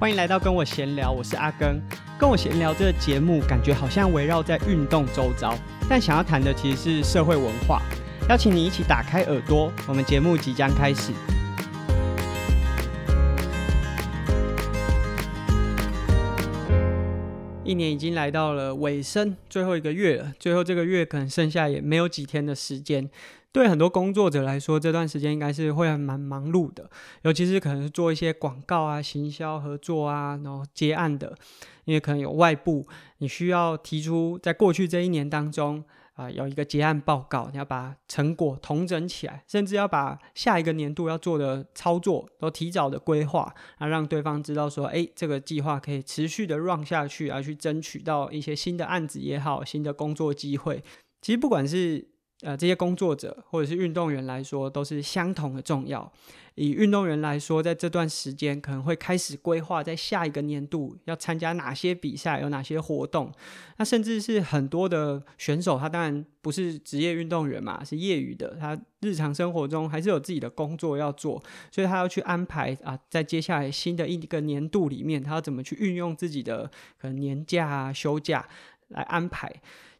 欢迎来到跟我闲聊，我是阿根。跟我闲聊这个节目，感觉好像围绕在运动周遭，但想要谈的其实是社会文化。邀请你一起打开耳朵，我们节目即将开始。一年已经来到了尾声，最后一个月了。最后这个月可能剩下也没有几天的时间。对很多工作者来说，这段时间应该是会很蛮忙碌的，尤其是可能是做一些广告啊、行销合作啊，然后接案的，因为可能有外部，你需要提出在过去这一年当中啊、有一个结案报告，你要把成果统整起来，甚至要把下一个年度要做的操作都提早的规划，啊，让对方知道说，哎，这个计划可以持续的 run 下去，而去争取到一些新的案子也好，新的工作机会。其实不管是呃，这些工作者或者是运动员来说，都是相同的重要。以运动员来说，在这段时间可能会开始规划，在下一个年度要参加哪些比赛，有哪些活动。那甚至是很多的选手，他当然不是职业运动员嘛，是业余的。他日常生活中还是有自己的工作要做，所以他要去安排啊，在接下来新的一个年度里面，他要怎么去运用自己的可能年假啊、休假来安排。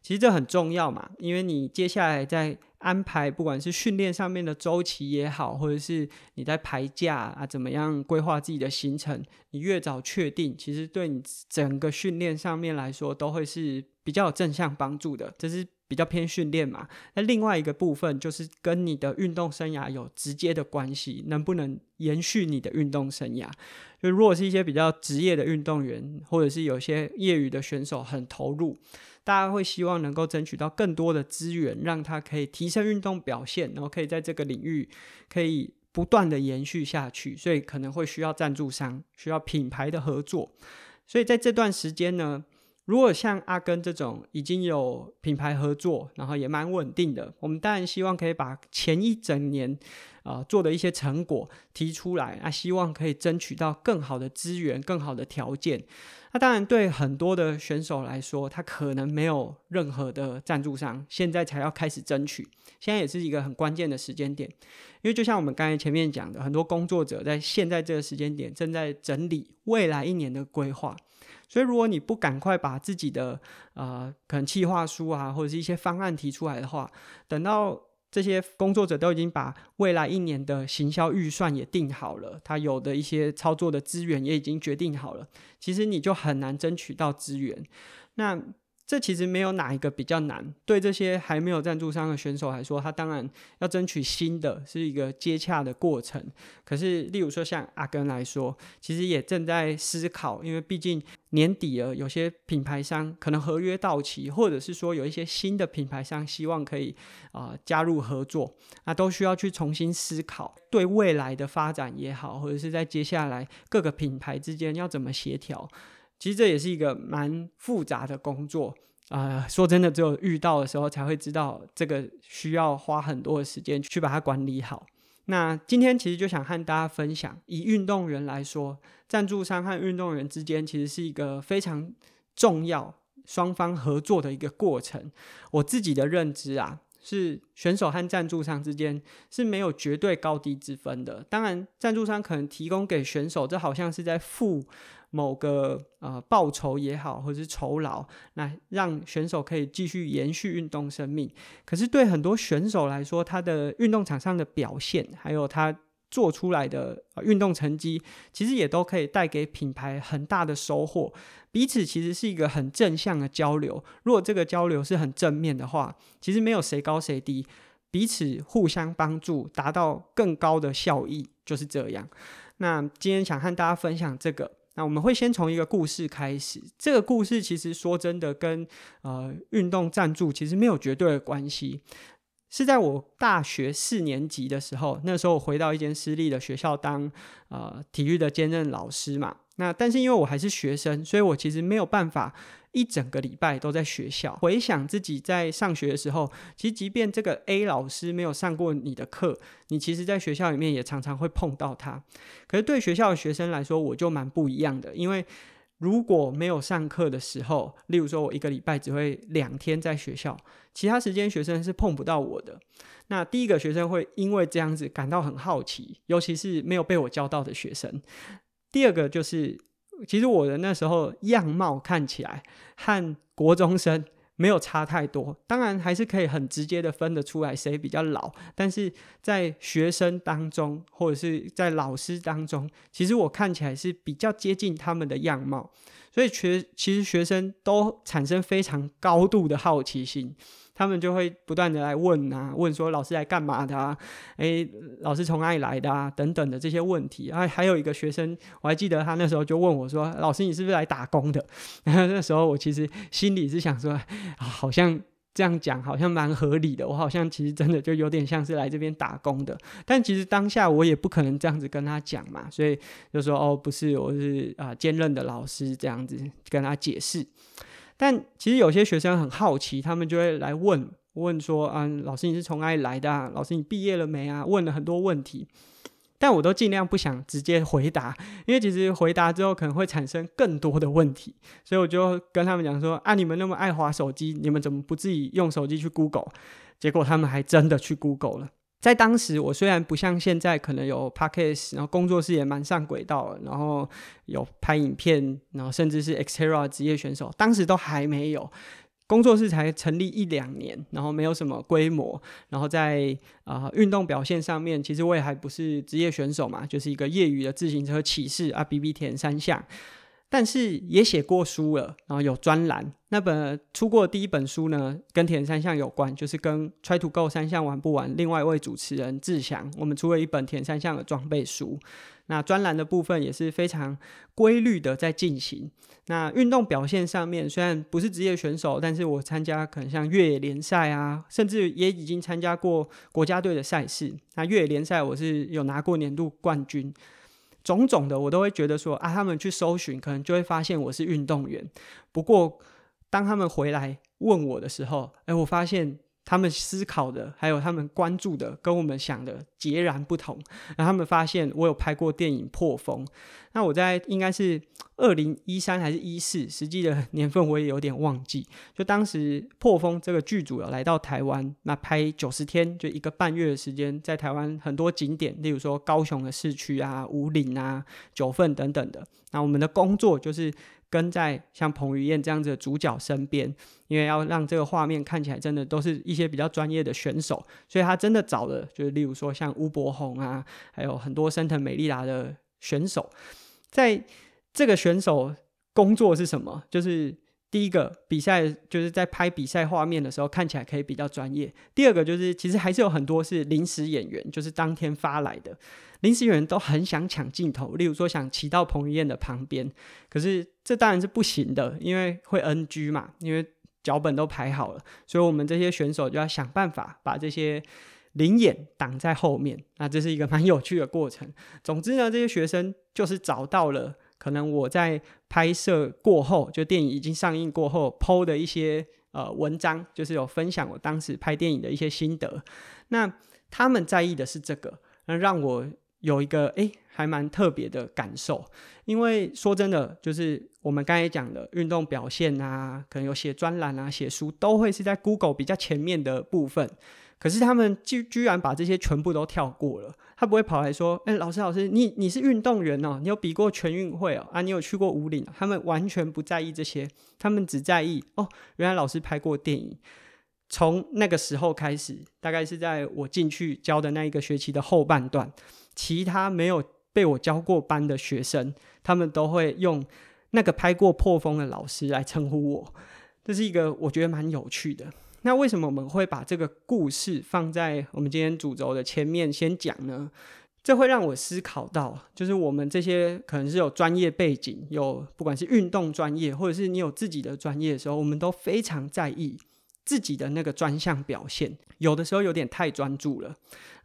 其实这很重要嘛，因为你接下来在安排，不管是训练上面的周期也好，或者是你在排假啊，怎么样规划自己的行程，你越早确定，其实对你整个训练上面来说，都会是比较有正向帮助的。这是比较偏训练嘛。那另外一个部分就是跟你的运动生涯有直接的关系，能不能延续你的运动生涯？就如果是一些比较职业的运动员，或者是有些业余的选手很投入。大家会希望能够争取到更多的资源，让他可以提升运动表现，然后可以在这个领域可以不断的延续下去，所以可能会需要赞助商，需要品牌的合作。所以在这段时间呢，如果像阿根这种已经有品牌合作，然后也蛮稳定的，我们当然希望可以把前一整年、呃、做的一些成果提出来，啊，希望可以争取到更好的资源、更好的条件。那当然，对很多的选手来说，他可能没有任何的赞助商，现在才要开始争取。现在也是一个很关键的时间点，因为就像我们刚才前面讲的，很多工作者在现在这个时间点正在整理未来一年的规划。所以，如果你不赶快把自己的呃可能计划书啊，或者是一些方案提出来的话，等到这些工作者都已经把未来一年的行销预算也定好了，他有的一些操作的资源也已经决定好了，其实你就很难争取到资源。那这其实没有哪一个比较难，对这些还没有赞助商的选手来说，他当然要争取新的是一个接洽的过程。可是，例如说像阿根来说，其实也正在思考，因为毕竟年底了，有些品牌商可能合约到期，或者是说有一些新的品牌商希望可以啊、加入合作，那都需要去重新思考对未来的发展也好，或者是在接下来各个品牌之间要怎么协调。其实这也是一个蛮复杂的工作啊、说真的，只有遇到的时候才会知道，这个需要花很多的时间去把它管理好。那今天其实就想和大家分享，以运动员来说，赞助商和运动员之间其实是一个非常重要、双方合作的一个过程。我自己的认知啊，是选手和赞助商之间是没有绝对高低之分的。当然，赞助商可能提供给选手，这好像是在付。某个呃报酬也好，或者是酬劳，那让选手可以继续延续运动生命。可是对很多选手来说，他的运动场上的表现，还有他做出来的运动成绩，其实也都可以带给品牌很大的收获。彼此其实是一个很正向的交流。如果这个交流是很正面的话，其实没有谁高谁低，彼此互相帮助，达到更高的效益，就是这样。那今天想和大家分享这个。那我们会先从一个故事开始。这个故事其实说真的跟，呃运动赞助其实没有绝对的关系。是在我大学四年级的时候，那时候我回到一间私立的学校当呃体育的兼任老师嘛。那但是因为我还是学生，所以我其实没有办法。一整个礼拜都在学校，回想自己在上学的时候，其实即便这个 A 老师没有上过你的课，你其实在学校里面也常常会碰到他。可是对学校的学生来说，我就蛮不一样的，因为如果没有上课的时候，例如说我一个礼拜只会两天在学校，其他时间学生是碰不到我的。那第一个学生会因为这样子感到很好奇，尤其是没有被我教到的学生。第二个就是。其实我的那时候样貌看起来和国中生没有差太多，当然还是可以很直接的分得出来谁比较老，但是在学生当中或者是在老师当中，其实我看起来是比较接近他们的样貌，所以学其实学生都产生非常高度的好奇心。他们就会不断的来问啊，问说老师来干嘛的啊？诶，老师从哪里来的啊？等等的这些问题啊。还有一个学生，我还记得他那时候就问我说：“老师，你是不是来打工的？”然 后那时候我其实心里是想说，啊，好像这样讲好像蛮合理的。我好像其实真的就有点像是来这边打工的。但其实当下我也不可能这样子跟他讲嘛，所以就说：“哦，不是，我是啊兼任的老师。”这样子跟他解释。但其实有些学生很好奇，他们就会来问问说：“啊，老师你是从哪里来的啊？老师你毕业了没啊？”问了很多问题，但我都尽量不想直接回答，因为其实回答之后可能会产生更多的问题，所以我就跟他们讲说：“啊，你们那么爱滑手机，你们怎么不自己用手机去 Google？” 结果他们还真的去 Google 了。在当时，我虽然不像现在可能有 Podcast，然后工作室也蛮上轨道，然后有拍影片，然后甚至是 Xterra 职业选手，当时都还没有，工作室才成立一两年，然后没有什么规模，然后在啊、运动表现上面，其实我也还不是职业选手嘛，就是一个业余的自行车骑士啊，比比田三项。但是也写过书了，然后有专栏。那本出过的第一本书呢，跟铁人三项有关，就是跟 Try to Go 三项玩不完。另外一位主持人志祥，我们出了一本铁人三项的装备书。那专栏的部分也是非常规律的在进行。那运动表现上面，虽然不是职业选手，但是我参加可能像越野联赛啊，甚至也已经参加过国家队的赛事。那越野联赛我是有拿过年度冠军。种种的，我都会觉得说啊，他们去搜寻，可能就会发现我是运动员。不过，当他们回来问我的时候，哎，我发现。他们思考的，还有他们关注的，跟我们想的截然不同。然后他们发现我有拍过电影《破风》，那我在应该是二零一三还是一四，实际的年份我也有点忘记。就当时《破风》这个剧组来到台湾，那拍九十天，就一个半月的时间，在台湾很多景点，例如说高雄的市区啊、武岭啊、九份等等的。那我们的工作就是。跟在像彭于晏这样子的主角身边，因为要让这个画面看起来真的都是一些比较专业的选手，所以他真的找了，就是例如说像吴伯宏啊，还有很多升腾美利达的选手。在这个选手工作是什么？就是第一个比赛，就是在拍比赛画面的时候看起来可以比较专业；第二个就是其实还是有很多是临时演员，就是当天发来的。临时演员都很想抢镜头，例如说想骑到彭于晏的旁边，可是这当然是不行的，因为会 NG 嘛，因为脚本都排好了，所以我们这些选手就要想办法把这些灵眼挡在后面。那这是一个蛮有趣的过程。总之呢，这些学生就是找到了可能我在拍摄过后，就电影已经上映过后 PO 的一些呃文章，就是有分享我当时拍电影的一些心得。那他们在意的是这个，那让我。有一个诶，还蛮特别的感受，因为说真的，就是我们刚才讲的运动表现啊，可能有写专栏啊、写书，都会是在 Google 比较前面的部分。可是他们居居然把这些全部都跳过了，他不会跑来说：“诶，老师老师，你你是运动员哦，你有比过全运会哦，啊，你有去过武岭。”他们完全不在意这些，他们只在意哦，原来老师拍过电影。从那个时候开始，大概是在我进去教的那一个学期的后半段。其他没有被我教过班的学生，他们都会用那个拍过破风的老师来称呼我，这是一个我觉得蛮有趣的。那为什么我们会把这个故事放在我们今天主轴的前面先讲呢？这会让我思考到，就是我们这些可能是有专业背景，有不管是运动专业，或者是你有自己的专业的时候，我们都非常在意。自己的那个专项表现，有的时候有点太专注了。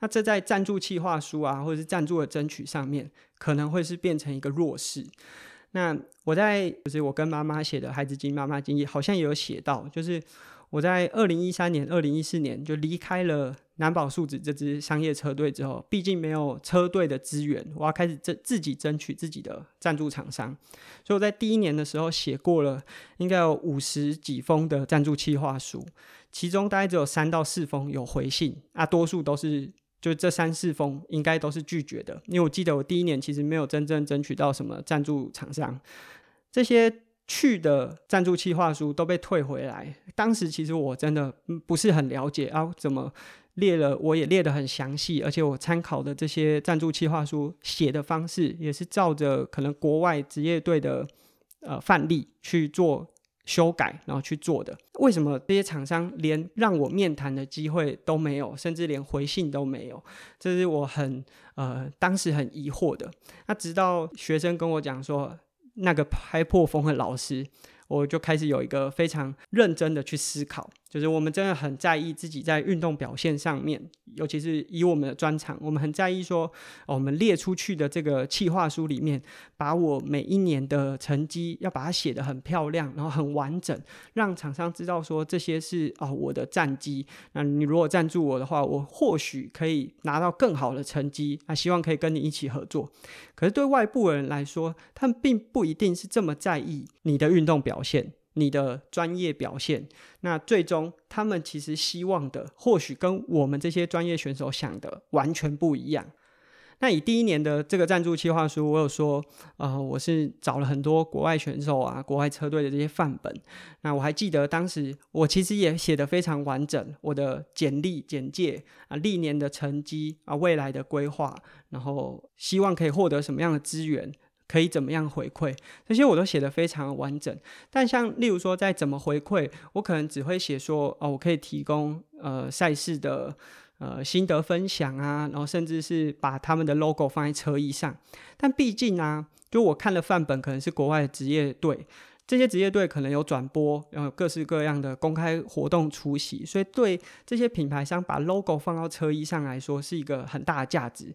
那这在赞助企划书啊，或者是赞助的争取上面，可能会是变成一个弱势。那我在就是我跟妈妈写的《孩子经》，妈妈经也好像也有写到，就是我在二零一三年、二零一四年就离开了。南宝树脂这支商业车队之后，毕竟没有车队的资源，我要开始自自己争取自己的赞助厂商。所以我在第一年的时候写过了，应该有五十几封的赞助企划书，其中大概只有三到四封有回信，啊，多数都是就这三四封应该都是拒绝的，因为我记得我第一年其实没有真正争取到什么赞助厂商，这些去的赞助企划书都被退回来。当时其实我真的不是很了解啊，怎么列了我也列得很详细，而且我参考的这些赞助企划书写的方式也是照着可能国外职业队的呃范例去做。修改，然后去做的。为什么这些厂商连让我面谈的机会都没有，甚至连回信都没有？这是我很呃当时很疑惑的。那直到学生跟我讲说，那个拍破风的老师。我就开始有一个非常认真的去思考，就是我们真的很在意自己在运动表现上面，尤其是以我们的专长，我们很在意说，我们列出去的这个企划书里面，把我每一年的成绩要把它写得很漂亮，然后很完整，让厂商知道说这些是啊我的战绩。那你如果赞助我的话，我或许可以拿到更好的成绩。那希望可以跟你一起合作。可是对外部人来说，他们并不一定是这么在意你的运动表现、你的专业表现。那最终，他们其实希望的，或许跟我们这些专业选手想的完全不一样。那以第一年的这个赞助计划书，我有说，呃，我是找了很多国外选手啊、国外车队的这些范本。那我还记得当时我其实也写得非常完整，我的简历简介啊、历年的成绩啊、未来的规划，然后希望可以获得什么样的资源，可以怎么样回馈，这些我都写得非常完整。但像例如说在怎么回馈，我可能只会写说，哦，我可以提供呃赛事的。呃，心得分享啊，然后甚至是把他们的 logo 放在车衣上。但毕竟啊，就我看了范本，可能是国外的职业队，这些职业队可能有转播，然后各式各样的公开活动出席，所以对这些品牌商把 logo 放到车衣上来说，是一个很大的价值。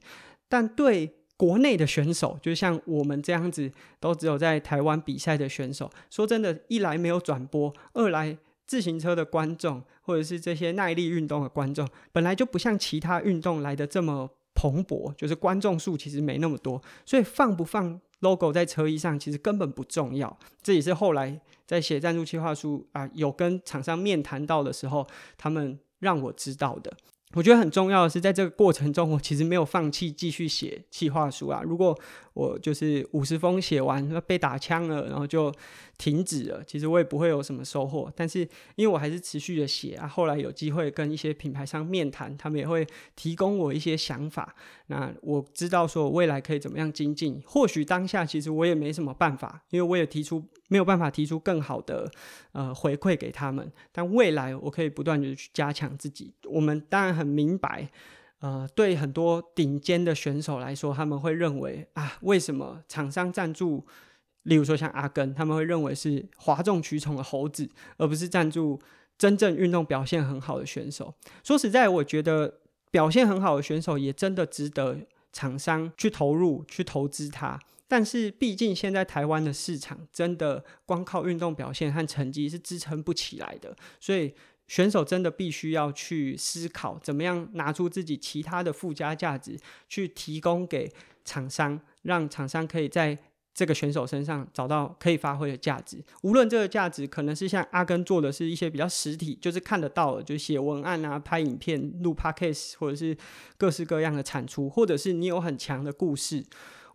但对国内的选手，就像我们这样子，都只有在台湾比赛的选手，说真的，一来没有转播，二来。自行车的观众，或者是这些耐力运动的观众，本来就不像其他运动来的这么蓬勃，就是观众数其实没那么多，所以放不放 logo 在车衣上，其实根本不重要。这也是后来在写赞助计划书啊，有跟厂商面谈到的时候，他们让我知道的。我觉得很重要的是，在这个过程中，我其实没有放弃继续写企划书啊。如果我就是五十封写完，被打枪了，然后就停止了，其实我也不会有什么收获。但是因为我还是持续的写啊，后来有机会跟一些品牌商面谈，他们也会提供我一些想法。那我知道说未来可以怎么样精进。或许当下其实我也没什么办法，因为我也提出没有办法提出更好的呃回馈给他们。但未来我可以不断的去加强自己。我们当然很明白，呃，对很多顶尖的选手来说，他们会认为啊，为什么厂商赞助，例如说像阿根，他们会认为是哗众取宠的猴子，而不是赞助真正运动表现很好的选手。说实在，我觉得。表现很好的选手也真的值得厂商去投入、去投资他。但是，毕竟现在台湾的市场真的光靠运动表现和成绩是支撑不起来的，所以选手真的必须要去思考，怎么样拿出自己其他的附加价值，去提供给厂商，让厂商可以在。这个选手身上找到可以发挥的价值，无论这个价值可能是像阿根做的是一些比较实体，就是看得到的，就写文案啊、拍影片、录 podcast，或者是各式各样的产出，或者是你有很强的故事，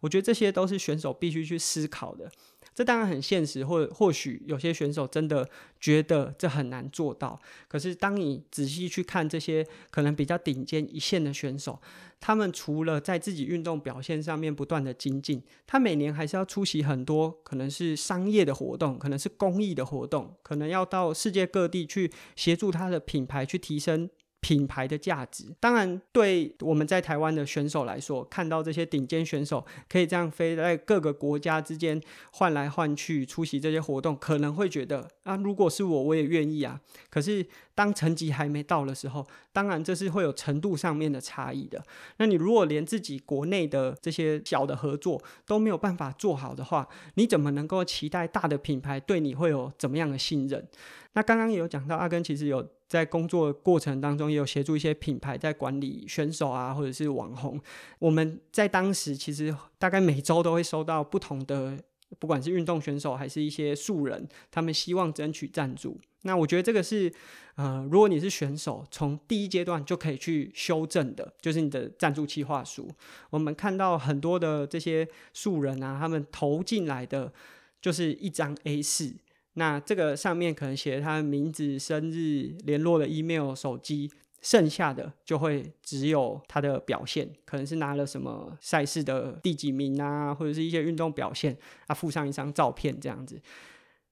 我觉得这些都是选手必须去思考的。这当然很现实，或或许有些选手真的觉得这很难做到。可是当你仔细去看这些可能比较顶尖一线的选手，他们除了在自己运动表现上面不断的精进，他每年还是要出席很多可能是商业的活动，可能是公益的活动，可能要到世界各地去协助他的品牌去提升。品牌的价值，当然对我们在台湾的选手来说，看到这些顶尖选手可以这样飞在各个国家之间换来换去出席这些活动，可能会觉得啊，如果是我，我也愿意啊。可是当成绩还没到的时候，当然这是会有程度上面的差异的。那你如果连自己国内的这些小的合作都没有办法做好的话，你怎么能够期待大的品牌对你会有怎么样的信任？那刚刚也有讲到，阿根其实有。在工作过程当中，也有协助一些品牌在管理选手啊，或者是网红。我们在当时其实大概每周都会收到不同的，不管是运动选手还是一些素人，他们希望争取赞助。那我觉得这个是，呃，如果你是选手，从第一阶段就可以去修正的，就是你的赞助计划书。我们看到很多的这些素人啊，他们投进来的就是一张 A 四那这个上面可能写他的名字、生日、联络的 email、手机，剩下的就会只有他的表现，可能是拿了什么赛事的第几名啊，或者是一些运动表现，啊，附上一张照片这样子。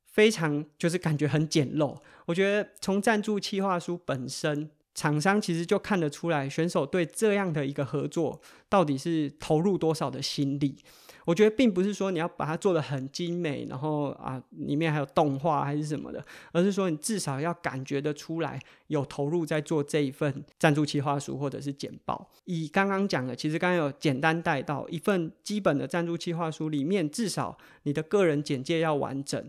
非常就是感觉很简陋，我觉得从赞助企划书本身，厂商其实就看得出来选手对这样的一个合作到底是投入多少的心力。我觉得并不是说你要把它做得很精美，然后啊里面还有动画还是什么的，而是说你至少要感觉得出来有投入在做这一份赞助企划书或者是简报。以刚刚讲的，其实刚刚有简单带到一份基本的赞助企划书里面，至少你的个人简介要完整。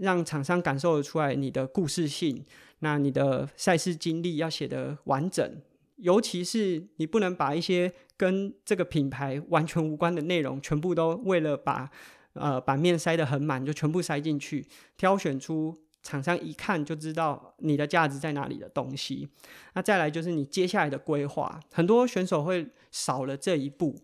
让厂商感受得出来你的故事性，那你的赛事经历要写得完整，尤其是你不能把一些跟这个品牌完全无关的内容，全部都为了把呃版面塞得很满，就全部塞进去，挑选出。厂商一看就知道你的价值在哪里的东西，那再来就是你接下来的规划，很多选手会少了这一步。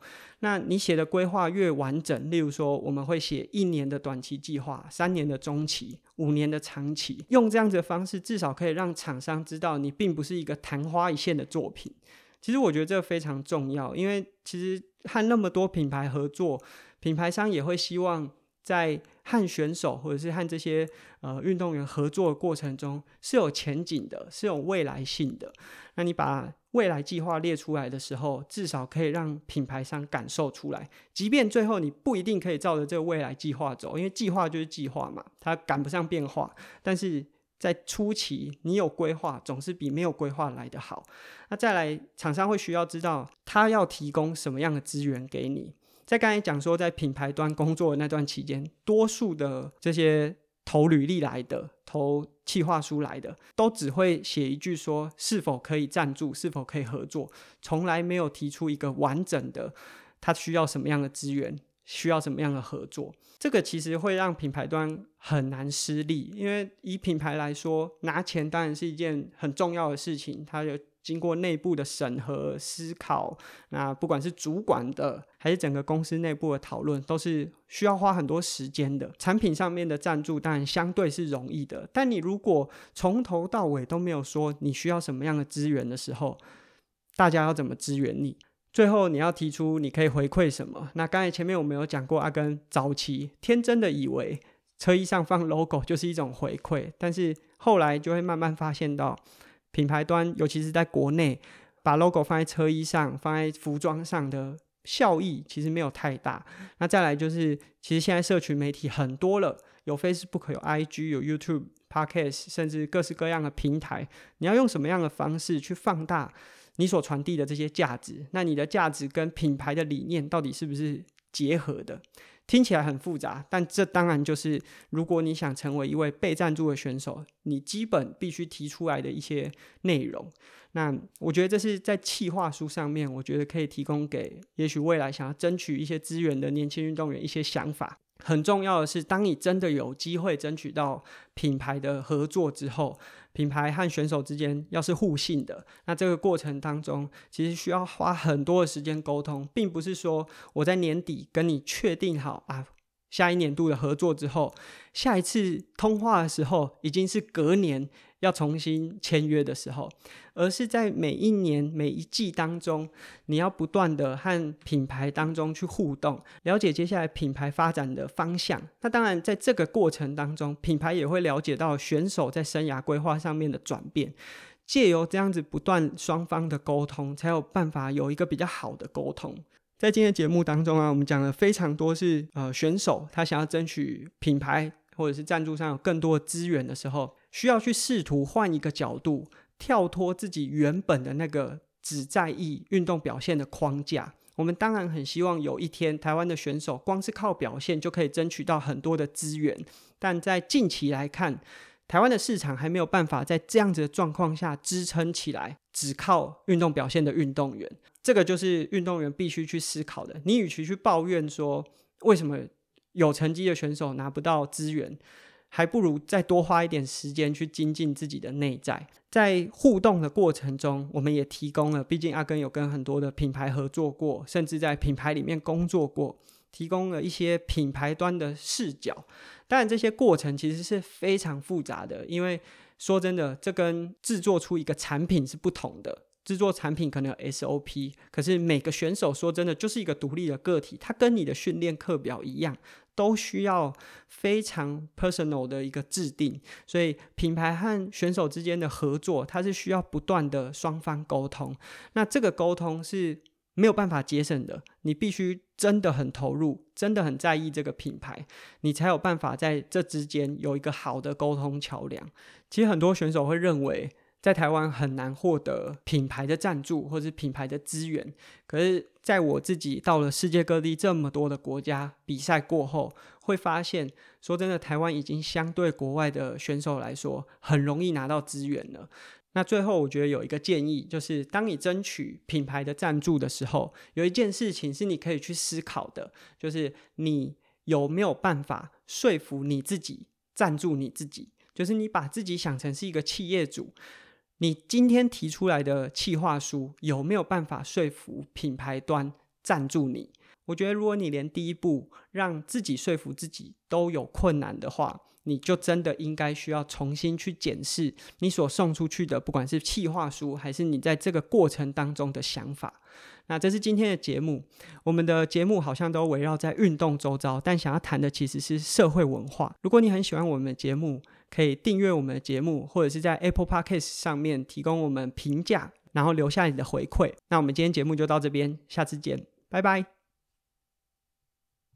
那你写的规划越完整，例如说我们会写一年的短期计划、三年的中期、五年的长期，用这样子的方式，至少可以让厂商知道你并不是一个昙花一现的作品。其实我觉得这非常重要，因为其实和那么多品牌合作，品牌商也会希望。在和选手或者是和这些呃运动员合作的过程中是有前景的，是有未来性的。那你把未来计划列出来的时候，至少可以让品牌商感受出来。即便最后你不一定可以照着这个未来计划走，因为计划就是计划嘛，它赶不上变化。但是在初期，你有规划总是比没有规划来得好。那再来，厂商会需要知道他要提供什么样的资源给你。在刚才讲说，在品牌端工作的那段期间，多数的这些投履历来的、投企划书来的，都只会写一句说是否可以赞助、是否可以合作，从来没有提出一个完整的他需要什么样的资源、需要什么样的合作。这个其实会让品牌端很难施力，因为以品牌来说，拿钱当然是一件很重要的事情，它有。经过内部的审核思考，那不管是主管的还是整个公司内部的讨论，都是需要花很多时间的。产品上面的赞助当然相对是容易的，但你如果从头到尾都没有说你需要什么样的资源的时候，大家要怎么支援你？最后你要提出你可以回馈什么？那刚才前面我们有讲过，阿根早期天真的以为车衣上放 logo 就是一种回馈，但是后来就会慢慢发现到。品牌端，尤其是在国内，把 logo 放在车衣上、放在服装上的效益其实没有太大。那再来就是，其实现在社群媒体很多了，有 Facebook、有 IG、有 YouTube、Podcast，甚至各式各样的平台。你要用什么样的方式去放大你所传递的这些价值？那你的价值跟品牌的理念到底是不是结合的？听起来很复杂，但这当然就是如果你想成为一位被赞助的选手，你基本必须提出来的一些内容。那我觉得这是在企划书上面，我觉得可以提供给也许未来想要争取一些资源的年轻运动员一些想法。很重要的是，当你真的有机会争取到品牌的合作之后，品牌和选手之间要是互信的，那这个过程当中其实需要花很多的时间沟通，并不是说我在年底跟你确定好啊。下一年度的合作之后，下一次通话的时候已经是隔年要重新签约的时候，而是在每一年每一季当中，你要不断的和品牌当中去互动，了解接下来品牌发展的方向。那当然，在这个过程当中，品牌也会了解到选手在生涯规划上面的转变，借由这样子不断双方的沟通，才有办法有一个比较好的沟通。在今天节目当中啊，我们讲了非常多是呃选手他想要争取品牌或者是赞助上有更多的资源的时候，需要去试图换一个角度，跳脱自己原本的那个只在意运动表现的框架。我们当然很希望有一天台湾的选手光是靠表现就可以争取到很多的资源，但在近期来看，台湾的市场还没有办法在这样子的状况下支撑起来，只靠运动表现的运动员。这个就是运动员必须去思考的。你与其去抱怨说为什么有成绩的选手拿不到资源，还不如再多花一点时间去精进自己的内在。在互动的过程中，我们也提供了，毕竟阿根有跟很多的品牌合作过，甚至在品牌里面工作过，提供了一些品牌端的视角。当然，这些过程其实是非常复杂的，因为说真的，这跟制作出一个产品是不同的。制作产品可能有 SOP，可是每个选手说真的就是一个独立的个体，他跟你的训练课表一样，都需要非常 personal 的一个制定。所以品牌和选手之间的合作，它是需要不断的双方沟通。那这个沟通是没有办法节省的，你必须真的很投入，真的很在意这个品牌，你才有办法在这之间有一个好的沟通桥梁。其实很多选手会认为，在台湾很难获得品牌的赞助或是品牌的资源，可是在我自己到了世界各地这么多的国家比赛过后，会发现，说真的，台湾已经相对国外的选手来说，很容易拿到资源了。那最后，我觉得有一个建议，就是当你争取品牌的赞助的时候，有一件事情是你可以去思考的，就是你有没有办法说服你自己赞助你自己，就是你把自己想成是一个企业主。你今天提出来的企划书有没有办法说服品牌端赞助你？我觉得，如果你连第一步让自己说服自己都有困难的话，你就真的应该需要重新去检视你所送出去的，不管是企划书还是你在这个过程当中的想法。那这是今天的节目，我们的节目好像都围绕在运动周遭，但想要谈的其实是社会文化。如果你很喜欢我们的节目，可以订阅我们的节目，或者是在 Apple Podcast 上面提供我们评价，然后留下你的回馈。那我们今天节目就到这边，下次见，拜拜。